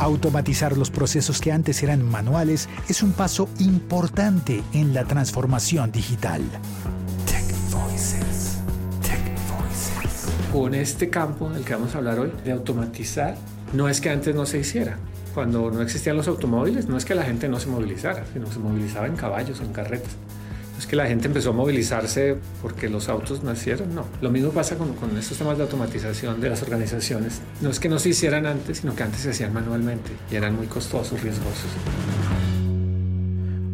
Automatizar los procesos que antes eran manuales es un paso importante en la transformación digital. Tech Voices. Tech Voices. Con este campo del que vamos a hablar hoy, de automatizar, no es que antes no se hiciera. Cuando no existían los automóviles, no es que la gente no se movilizara, sino se movilizaba en caballos en carretas es que la gente empezó a movilizarse porque los autos nacieron, no. Lo mismo pasa con, estos temas de automatización de las organizaciones. No es que no se hicieran antes, sino que antes se hacían manualmente y eran muy costosos, riesgosos.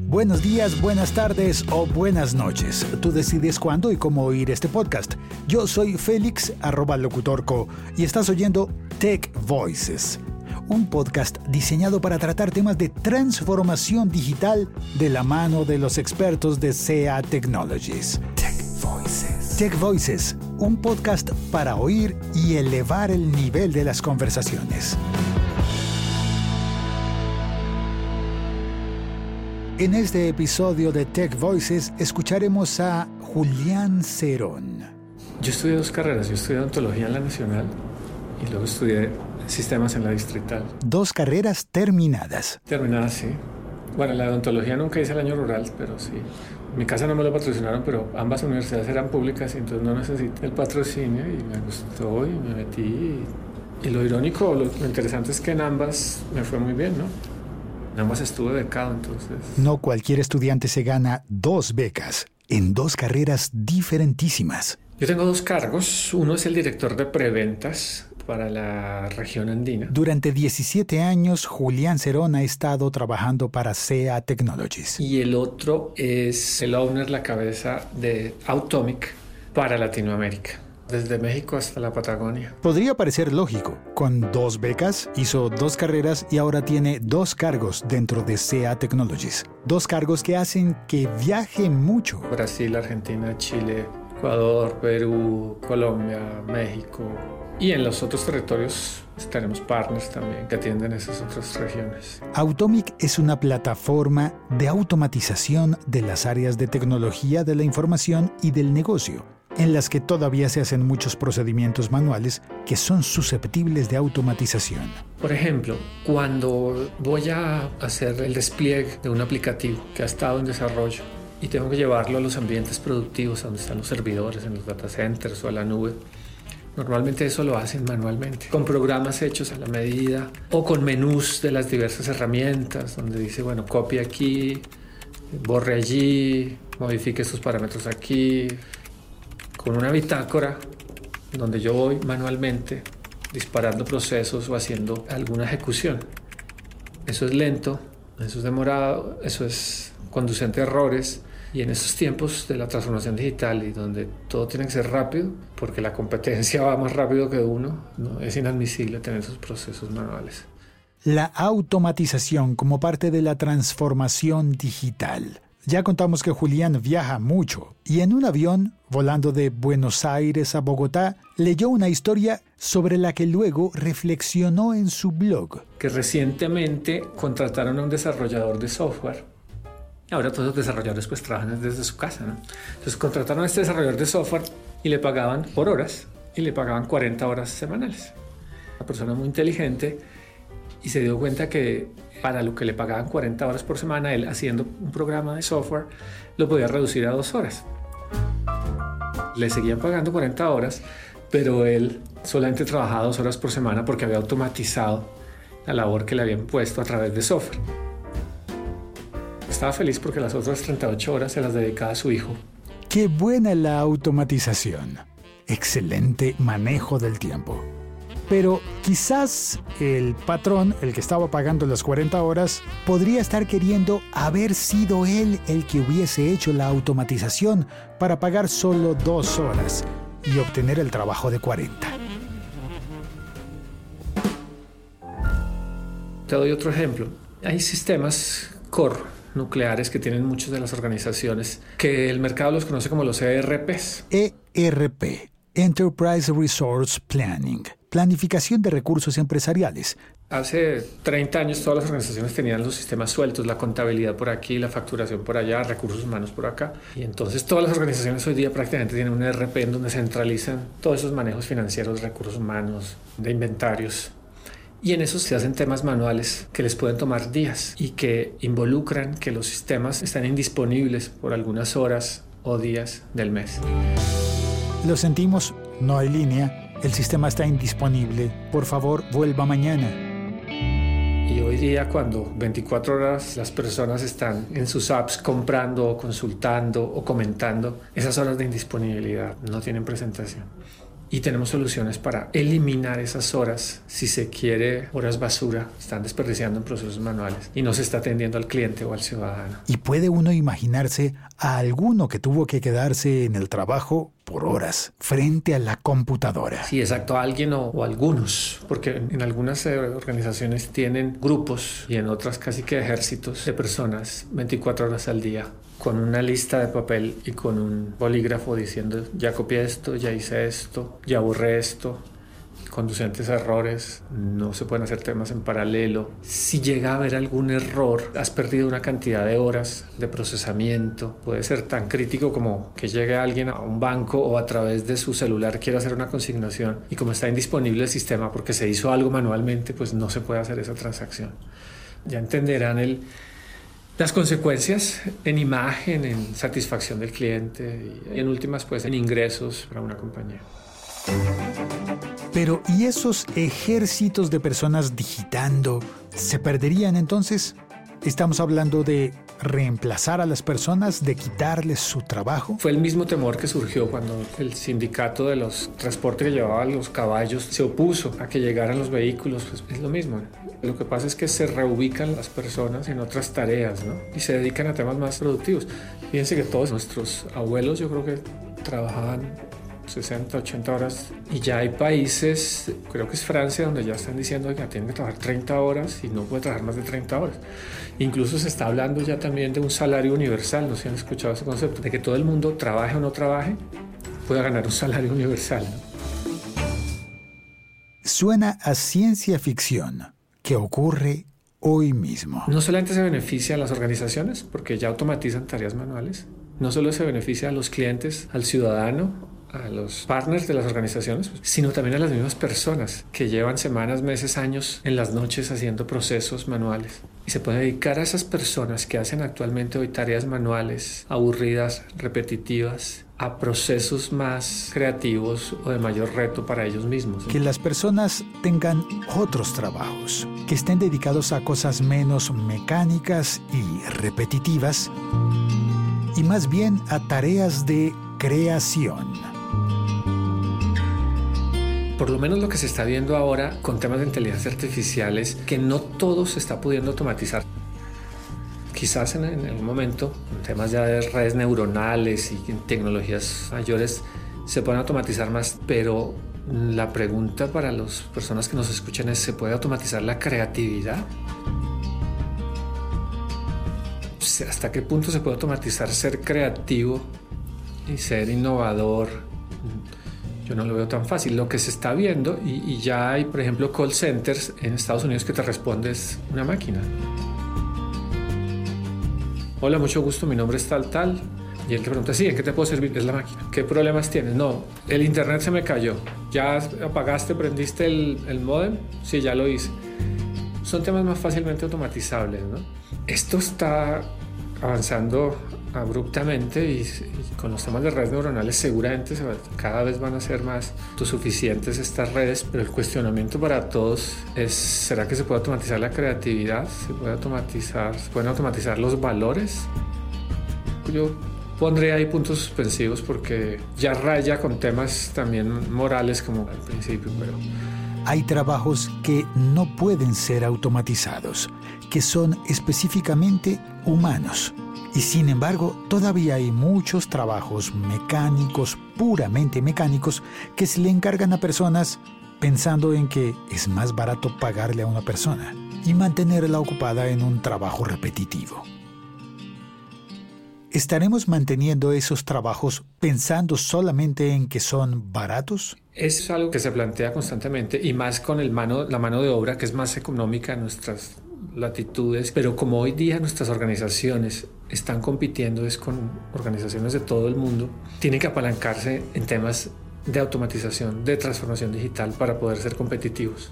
Buenos días, buenas tardes o buenas noches. Tú decides cuándo y cómo oír este podcast. Yo soy Félix, arroba locutorco, y estás oyendo Tech Voices un podcast diseñado para tratar temas de transformación digital de la mano de los expertos de SEA Technologies. Tech Voices. Tech Voices, un podcast para oír y elevar el nivel de las conversaciones. En este episodio de Tech Voices escucharemos a Julián Cerón. Yo estudié dos carreras, yo estudié odontología en la Nacional y luego estudié sistemas en la distrital. Dos carreras terminadas. Terminadas, sí. Bueno, la odontología nunca hice el año rural, pero sí. mi casa no me lo patrocinaron, pero ambas universidades eran públicas y entonces no necesité el patrocinio y me gustó y me metí. Y, lo irónico, lo, lo, interesante es que en ambas me fue muy bien, ¿no? En ambas estuve becado, entonces. No cualquier estudiante se gana dos becas en dos carreras diferentísimas. Yo tengo dos cargos. Uno es el director de preventas para la región andina. Durante 17 años, Julián Cerón ha estado trabajando para SEA Technologies. Y el otro es el owner, la cabeza de Automic para Latinoamérica desde México hasta la Patagonia. Podría parecer lógico. Con dos becas, hizo dos carreras y ahora tiene dos cargos dentro de SEA Technologies. Dos cargos que hacen que viaje mucho. Brasil, Argentina, Chile, Ecuador, Perú, Colombia, México, y en los otros territorios tenemos partners también que atienden esas otras regiones. Automic es una plataforma de automatización de las áreas de tecnología de la información y del negocio, en las que todavía se hacen muchos procedimientos manuales que son susceptibles de automatización. Por ejemplo, cuando voy a hacer el despliegue de un aplicativo que ha estado en desarrollo y tengo que llevarlo a los ambientes productivos, donde están los servidores, en los data centers o a la nube, Normalmente eso lo hacen manualmente, con programas hechos a la medida o con menús de las diversas herramientas, donde dice, bueno, copie aquí, borre allí, modifique estos parámetros aquí, con una bitácora donde yo voy manualmente disparando procesos o haciendo alguna ejecución. Eso es lento, eso es demorado, eso es conducente a errores y en estos tiempos de la transformación digital y donde todo tiene que ser rápido, porque la competencia va más rápido que uno, ¿no? es inadmisible tener esos procesos manuales. La automatización como parte de la transformación digital. Ya contamos que Julián viaja mucho y en un avión, volando de Buenos Aires a Bogotá, leyó una historia sobre la que luego reflexionó en su blog. Que recientemente contrataron a un desarrollador de software Ahora todos los desarrolladores pues trabajan desde su casa, ¿no? Entonces contrataron a este desarrollador de software y le pagaban por horas y le pagaban 40 horas semanales. Una persona muy inteligente y se dio cuenta que para lo que le pagaban 40 horas por semana, él haciendo un programa de software lo podía reducir a dos horas. Le seguían pagando 40 horas, pero él solamente trabajaba dos horas por semana porque había automatizado la labor que le habían puesto a través de software. Estaba feliz porque las otras 38 horas se las dedicaba a su hijo. Qué buena la automatización. Excelente manejo del tiempo. Pero quizás el patrón, el que estaba pagando las 40 horas, podría estar queriendo haber sido él el que hubiese hecho la automatización para pagar solo dos horas y obtener el trabajo de 40. Te doy otro ejemplo. Hay sistemas core nucleares que tienen muchas de las organizaciones, que el mercado los conoce como los ERPs. ERP, Enterprise Resource Planning, planificación de recursos empresariales. Hace 30 años todas las organizaciones tenían los sistemas sueltos, la contabilidad por aquí, la facturación por allá, recursos humanos por acá. Y entonces todas las organizaciones hoy día prácticamente tienen un ERP en donde centralizan todos esos manejos financieros, recursos humanos, de inventarios Y en eso se hacen temas manuales que les pueden tomar días y que involucran que los sistemas están indisponibles por algunas horas o días del mes. Lo sentimos, no hay línea, el sistema está indisponible, por favor vuelva mañana. Y hoy día cuando 24 horas las personas están en sus apps comprando o consultando o comentando, esas horas de indisponibilidad no tienen presentación y tenemos soluciones para eliminar esas horas si se quiere horas basura están desperdiciando en procesos manuales y no se está atendiendo al cliente o al ciudadano. Y puede uno imaginarse a alguno que tuvo que quedarse en el trabajo por horas frente a la computadora. Sí, exacto, alguien o, o algunos, porque en algunas eh, organizaciones tienen grupos y en otras casi que ejércitos de personas 24 horas al día con una lista de papel y con un bolígrafo diciendo ya copié esto, ya hice esto, ya borré esto, conducentes a errores, no se pueden hacer temas en paralelo. Si llega a haber algún error, has perdido una cantidad de horas de procesamiento. Puede ser tan crítico como que llegue alguien a un banco o a través de su celular quiera hacer una consignación y como está indisponible el sistema porque se hizo algo manualmente, pues no se puede hacer esa transacción. Ya entenderán el las consecuencias en imagen, en satisfacción del cliente y en últimas pues en ingresos para una compañía. Pero ¿y esos ejércitos de personas digitando se perderían entonces? Estamos hablando de reemplazar a las personas, de quitarles su trabajo? Fue el mismo temor que surgió cuando el sindicato de los transportes que llevaba los caballos se opuso a que llegaran los vehículos. Pues es lo mismo. Lo que pasa es que se reubican las personas en otras tareas ¿no? y se dedican a temas más productivos. Fíjense que todos nuestros abuelos yo creo que trabajaban 60, 80 horas. Y ya hay países, creo que es Francia, donde ya están diciendo que tienen que trabajar 30 horas y no puede trabajar más de 30 horas. Incluso se está hablando ya también de un salario universal, no sé si han escuchado ese concepto, de que todo el mundo trabaje o no trabaje, pueda ganar un salario universal. Suena a ciencia ficción que ocurre hoy mismo. No solamente se beneficia a las organizaciones, porque ya automatizan tareas manuales, no solo se beneficia a los clientes, al ciudadano, a los partners de las organizaciones, sino también a las mismas personas que llevan semanas, meses, años en las noches haciendo procesos manuales. Y se puede dedicar a esas personas que hacen actualmente hoy tareas manuales, aburridas, repetitivas, a procesos más creativos o de mayor reto para ellos mismos. Que las personas tengan otros trabajos, que estén dedicados a cosas menos mecánicas y repetitivas y más bien a tareas de creación por lo menos lo que se está viendo ahora con temas de inteligencia artificial es que no todo se está pudiendo automatizar. Quizás en, algún momento, en temas ya de redes neuronales y en tecnologías mayores, se pueden automatizar más, pero la pregunta para las personas que nos escuchan es, ¿se puede automatizar la creatividad? ¿Hasta qué punto se puede automatizar ser creativo y ser innovador? Yo no lo veo tan fácil. Lo que se está viendo, y, ya hay, por ejemplo, call centers en Estados Unidos que te respondes una máquina. Hola, mucho gusto, mi nombre es tal, tal. Y él te pregunta, sí, ¿en qué te puedo servir? Es la máquina. ¿Qué problemas tienes? No, el internet se me cayó. ¿Ya apagaste, prendiste el, el modem? Sí, ya lo hice. Son temas más fácilmente automatizables, ¿no? Esto está avanzando abruptamente y, con los temas de redes neuronales seguramente cada vez van a ser más suficientes estas redes, pero el cuestionamiento para todos es, ¿será que se puede automatizar la creatividad? ¿Se puede automatizar, se pueden automatizar los valores? Yo pondré ahí puntos suspensivos porque ya raya con temas también morales como al principio, pero... Hay trabajos que no pueden ser automatizados, que son específicamente humanos y sin embargo, todavía hay muchos trabajos mecánicos, puramente mecánicos, que se le encargan a personas pensando en que es más barato pagarle a una persona y mantenerla ocupada en un trabajo repetitivo. ¿Estaremos manteniendo esos trabajos pensando solamente en que son baratos? Es algo que se plantea constantemente y más con el mano, la mano de obra que es más económica en nuestras latitudes, pero como hoy día nuestras organizaciones están compitiendo es con organizaciones de todo el mundo, tienen que apalancarse en temas de automatización, de transformación digital para poder ser competitivos.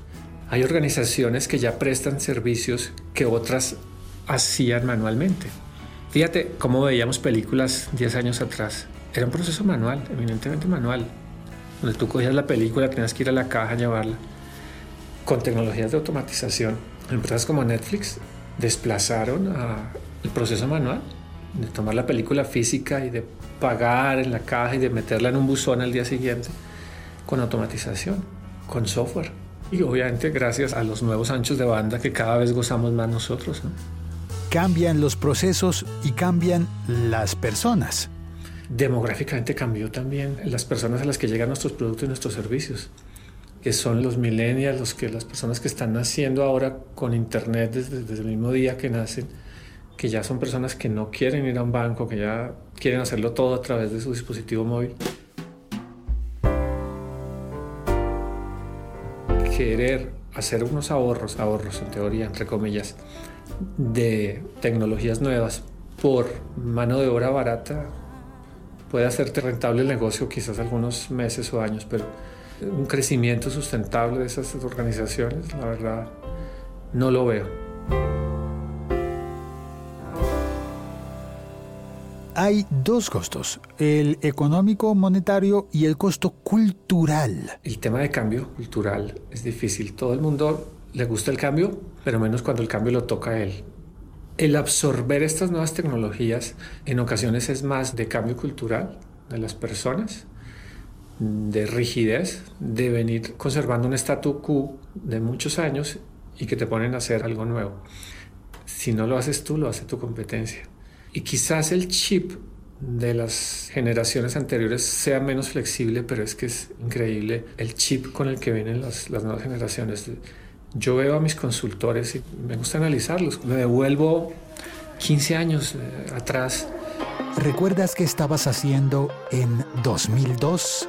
Hay organizaciones que ya prestan servicios que otras hacían manualmente. Fíjate cómo veíamos películas 10 años atrás. Era un proceso manual, eminentemente manual, donde tú cogías la película, tenías que ir a la caja a llevarla. Con tecnologías de automatización, empresas como Netflix desplazaron el proceso manual de tomar la película física y de pagar en la caja y de meterla en un buzón al día siguiente con automatización, con software. Y obviamente gracias a los nuevos anchos de banda que cada vez gozamos más nosotros. Cambian los procesos y cambian las personas. Demográficamente cambió también las personas a las que llegan nuestros productos y nuestros servicios, que son los millennials, los que, las personas que están naciendo ahora con internet desde, desde el mismo día que nacen, que ya son personas que no quieren ir a un banco, que ya quieren hacerlo todo a través de su dispositivo móvil. querer hacer unos ahorros, ahorros en teoría, entre comillas, de tecnologías nuevas por mano de obra barata, puede hacerte rentable el negocio quizás algunos meses o años, pero un crecimiento sustentable de esas organizaciones, la verdad, no lo veo. hay dos costos, el económico monetario y el costo cultural. El tema de cambio cultural es difícil. Todo el mundo le gusta el cambio, pero menos cuando el cambio lo toca a él. El absorber estas nuevas tecnologías en ocasiones es más de cambio cultural de las personas, de rigidez, de venir conservando un statu quo de muchos años y que te ponen a hacer algo nuevo. Si no lo haces tú, lo hace tu competencia. Y quizás el chip de las generaciones anteriores sea menos flexible, pero es que es increíble el chip con el que vienen las, nuevas generaciones. Yo veo a mis consultores y me gusta analizarlos. Me devuelvo 15 años eh, atrás. ¿Recuerdas qué estabas haciendo en 2002?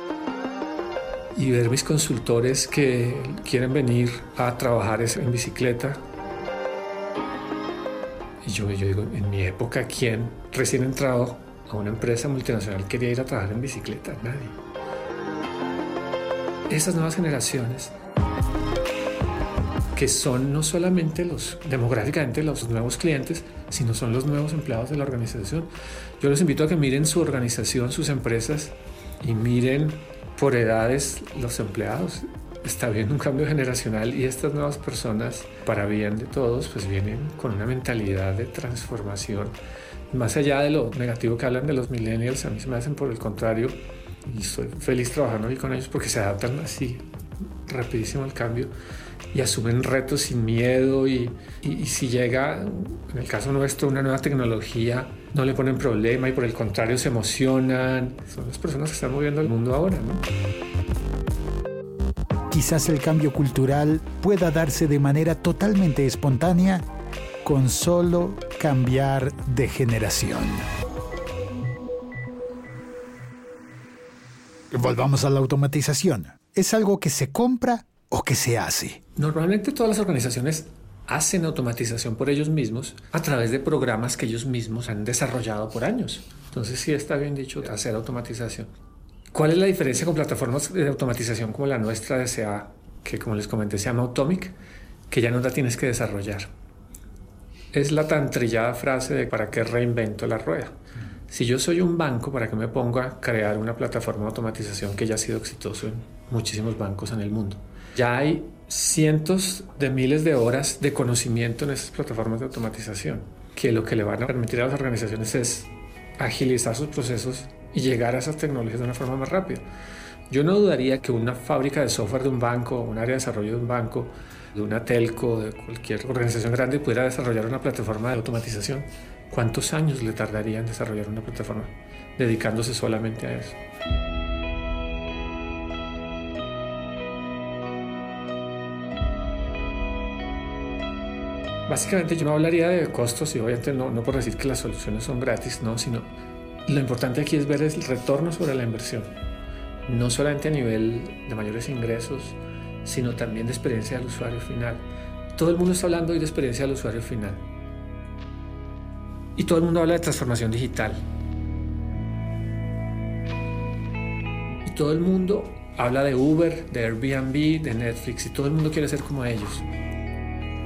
Y ver mis consultores que quieren venir a trabajar en bicicleta y yo, yo digo, en mi época, ¿quién recién entrado a una empresa multinacional quería ir a trabajar en bicicleta? Nadie. Esas nuevas generaciones que son no solamente los demográficamente los nuevos clientes, sino son los nuevos empleados de la organización. Yo les invito a que miren su organización, sus empresas y miren por edades los empleados está viendo un cambio generacional y estas nuevas personas, para bien de todos, pues vienen con una mentalidad de transformación. Más allá de lo negativo que hablan de los millennials, a mí se me hacen por el contrario y estoy feliz trabajando ahí con ellos porque se adaptan así rapidísimo al cambio y asumen retos sin miedo y, y, si llega, en el caso nuestro, una nueva tecnología, no le ponen problema y por el contrario se emocionan. Son las personas que están moviendo el mundo ahora, ¿no? Quizás el cambio cultural pueda darse de manera totalmente espontánea con solo cambiar de generación. Volvamos a la automatización. ¿Es algo que se compra o que se hace? Normalmente todas las organizaciones hacen automatización por ellos mismos a través de programas que ellos mismos han desarrollado por años. Entonces sí está bien dicho hacer automatización. ¿Cuál es la diferencia con plataformas de automatización como la nuestra de SEA, que como les comenté se llama Automic, que ya no la tienes que desarrollar? Es la tan trillada frase de ¿para qué reinvento la rueda? Si yo soy un banco, ¿para qué me pongo a crear una plataforma de automatización que ya ha sido exitoso en muchísimos bancos en el mundo? Ya hay cientos de miles de horas de conocimiento en esas plataformas de automatización, que lo que le van a permitir a las organizaciones es agilizar sus procesos y llegar a esas tecnologías de una forma más rápida. Yo no dudaría que una fábrica de software de un banco, un área de desarrollo de un banco, de una telco, de cualquier organización grande pudiera desarrollar una plataforma de automatización. ¿Cuántos años le tardaría en desarrollar una plataforma dedicándose solamente a eso? Básicamente yo no hablaría de costos y obviamente no, por decir que las soluciones son gratis, no, sino lo importante aquí es ver el retorno sobre la inversión, no solamente a nivel de mayores ingresos, sino también de experiencia del usuario final. Todo el mundo está hablando hoy de experiencia del usuario final. Y todo el mundo habla de transformación digital. Y todo el mundo habla de Uber, de Airbnb, de Netflix y todo el mundo quiere ser como ellos.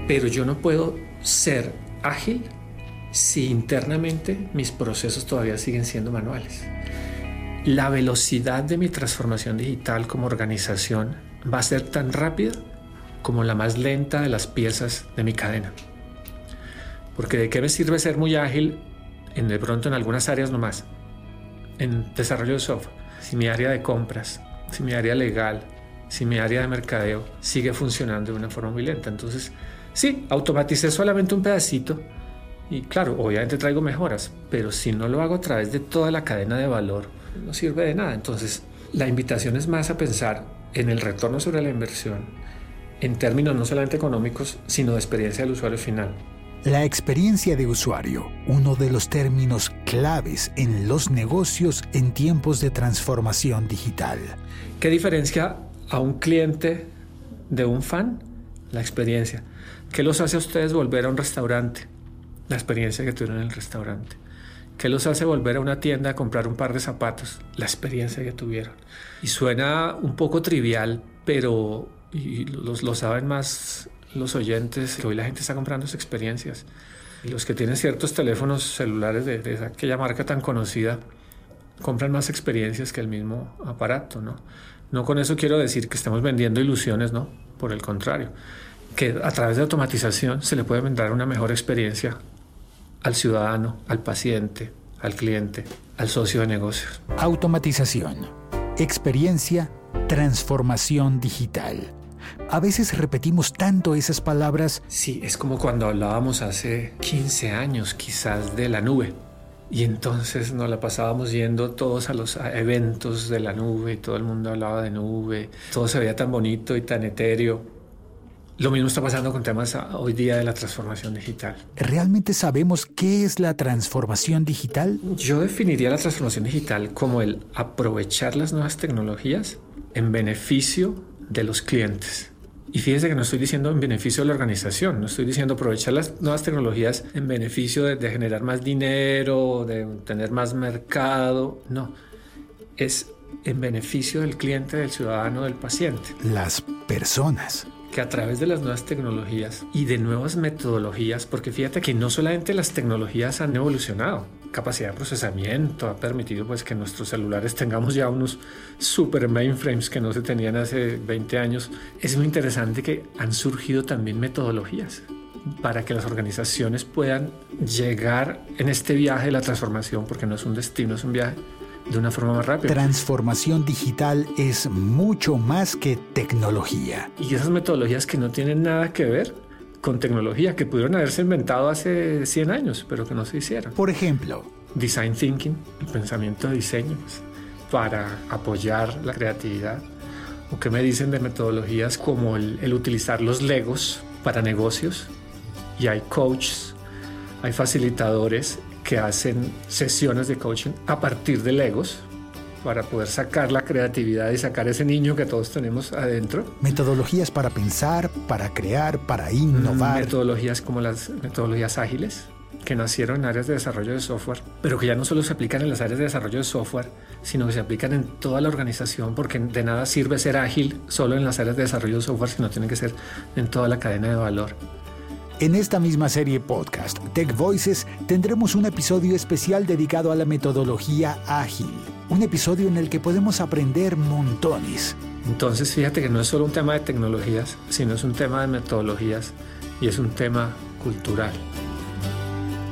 Pero yo no puedo ser ágil si internamente mis procesos todavía siguen siendo manuales. La velocidad de mi transformación digital como organización va a ser tan rápida como la más lenta de las piezas de mi cadena. Porque de qué me sirve ser muy ágil en de pronto en algunas áreas nomás, en desarrollo de software, si mi área de compras, si mi área legal, si mi área de mercadeo sigue funcionando de una forma muy lenta. Entonces, sí, automaticé solamente un pedacito y claro, obviamente traigo mejoras, pero si no lo hago a través de toda la cadena de valor, no sirve de nada. Entonces, la invitación es más a pensar en el retorno sobre la inversión en términos no solamente económicos, sino de experiencia del usuario final. La experiencia de usuario, uno de los términos claves en los negocios en tiempos de transformación digital. ¿Qué diferencia a un cliente de un fan? La experiencia. ¿Qué los hace a ustedes volver a un restaurante? La experiencia que tuvieron en el restaurante. ¿Qué los hace volver a una tienda a comprar un par de zapatos? La experiencia que tuvieron. Y suena un poco trivial, pero y lo saben más los oyentes, hoy la gente está comprando sus experiencias. Los que tienen ciertos teléfonos celulares de, de aquella marca tan conocida, compran más experiencias que el mismo aparato, ¿no? No con eso quiero decir que estemos vendiendo ilusiones, ¿no? Por el contrario, que a través de automatización se le puede vender una mejor experiencia al ciudadano, al paciente, al cliente, al socio de negocios. Automatización, experiencia, transformación digital. A veces repetimos tanto esas palabras. Sí, es como cuando hablábamos hace 15 años quizás de la nube. Y entonces nos la pasábamos yendo todos a los eventos de la nube todo el mundo hablaba de nube. Todo se veía tan bonito y tan etéreo. Lo mismo está pasando con temas hoy día de la transformación digital. ¿Realmente sabemos qué es la transformación digital? Yo definiría la transformación digital como el aprovechar las nuevas tecnologías en beneficio de los clientes. Y fíjese que no estoy diciendo en beneficio de la organización, no estoy diciendo aprovechar las nuevas tecnologías en beneficio de, generar más dinero, de tener más mercado, no, es en beneficio del cliente, del ciudadano, del paciente. Las personas. Que a través de las nuevas tecnologías y de nuevas metodologías, porque fíjate que no solamente las tecnologías han evolucionado, capacidad de procesamiento ha permitido pues que nuestros celulares tengamos ya unos super mainframes que no se tenían hace 20 años. Es muy interesante que han surgido también metodologías para que las organizaciones puedan llegar en este viaje de la transformación, porque no es un destino, es un viaje de una forma más rápida. Transformación digital es mucho más que tecnología. Y esas metodologías que no tienen nada que ver con tecnología que pudieron haberse inventado hace 100 años, pero que no se hicieron. Por ejemplo, design thinking, el pensamiento de diseño, pues, para apoyar la creatividad. ¿O qué me dicen de metodologías como el, el utilizar los legos para negocios? Y hay coaches, hay facilitadores que hacen sesiones de coaching a partir de legos, para poder sacar la creatividad y sacar ese niño que todos tenemos adentro. Metodologías para pensar, para crear, para innovar. Metodologías como las metodologías ágiles que nacieron en áreas de desarrollo de software, pero que ya no solo se aplican en las áreas de desarrollo de software, sino que se aplican en toda la organización, porque de nada sirve ser ágil solo en las áreas de desarrollo de software, sino tiene que ser en toda la cadena de valor. En esta misma serie podcast, Tech Voices, tendremos un episodio especial dedicado a la metodología ágil. Un episodio en el que podemos aprender montones. Entonces, fíjate que no es solo un tema de tecnologías, sino es un tema de metodologías y es un tema cultural.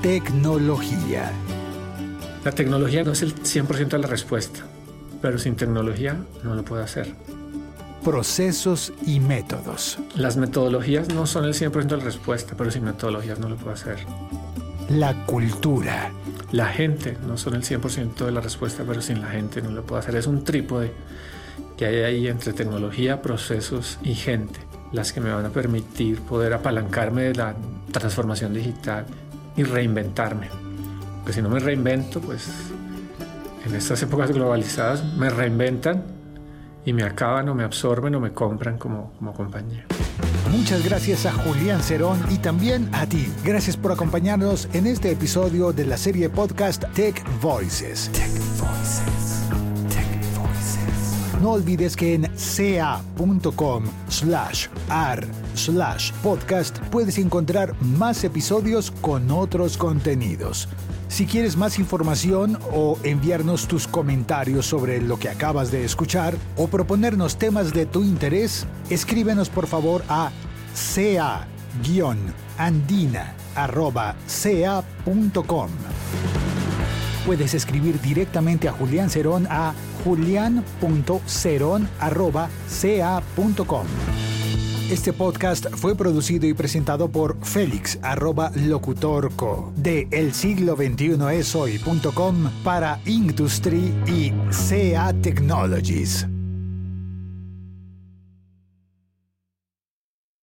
Tecnología. La tecnología no es el 100% de la respuesta, pero sin tecnología no lo puede hacer procesos y métodos. Las metodologías no son el 100% de la respuesta, pero sin metodologías no lo puedo hacer. La cultura. La gente no son el 100% de la respuesta, pero sin la gente no lo puedo hacer. Es un trípode que hay ahí entre tecnología, procesos y gente, las que me van a permitir poder apalancarme de la transformación digital y reinventarme. Porque si no me reinvento, pues en estas épocas globalizadas me reinventan y me acaban o me absorben o me compran como, como compañía. Muchas gracias a Julián Cerón y también a ti. Gracias por acompañarnos en este episodio de la serie podcast Tech Voices. Tech Voices. Tech Voices. No olvides que en ca.com slash ar slash podcast puedes encontrar más episodios con otros contenidos. Si quieres más información o enviarnos tus comentarios sobre lo que acabas de escuchar o proponernos temas de tu interés, escríbenos por favor a ca-andina.ca.com. Puedes escribir directamente a Julián Cerón a julian.cerón.ca.com. Este podcast fue producido y presentado por Félix arroba locutorco de el siglo 21 es para Industry y CA Technologies.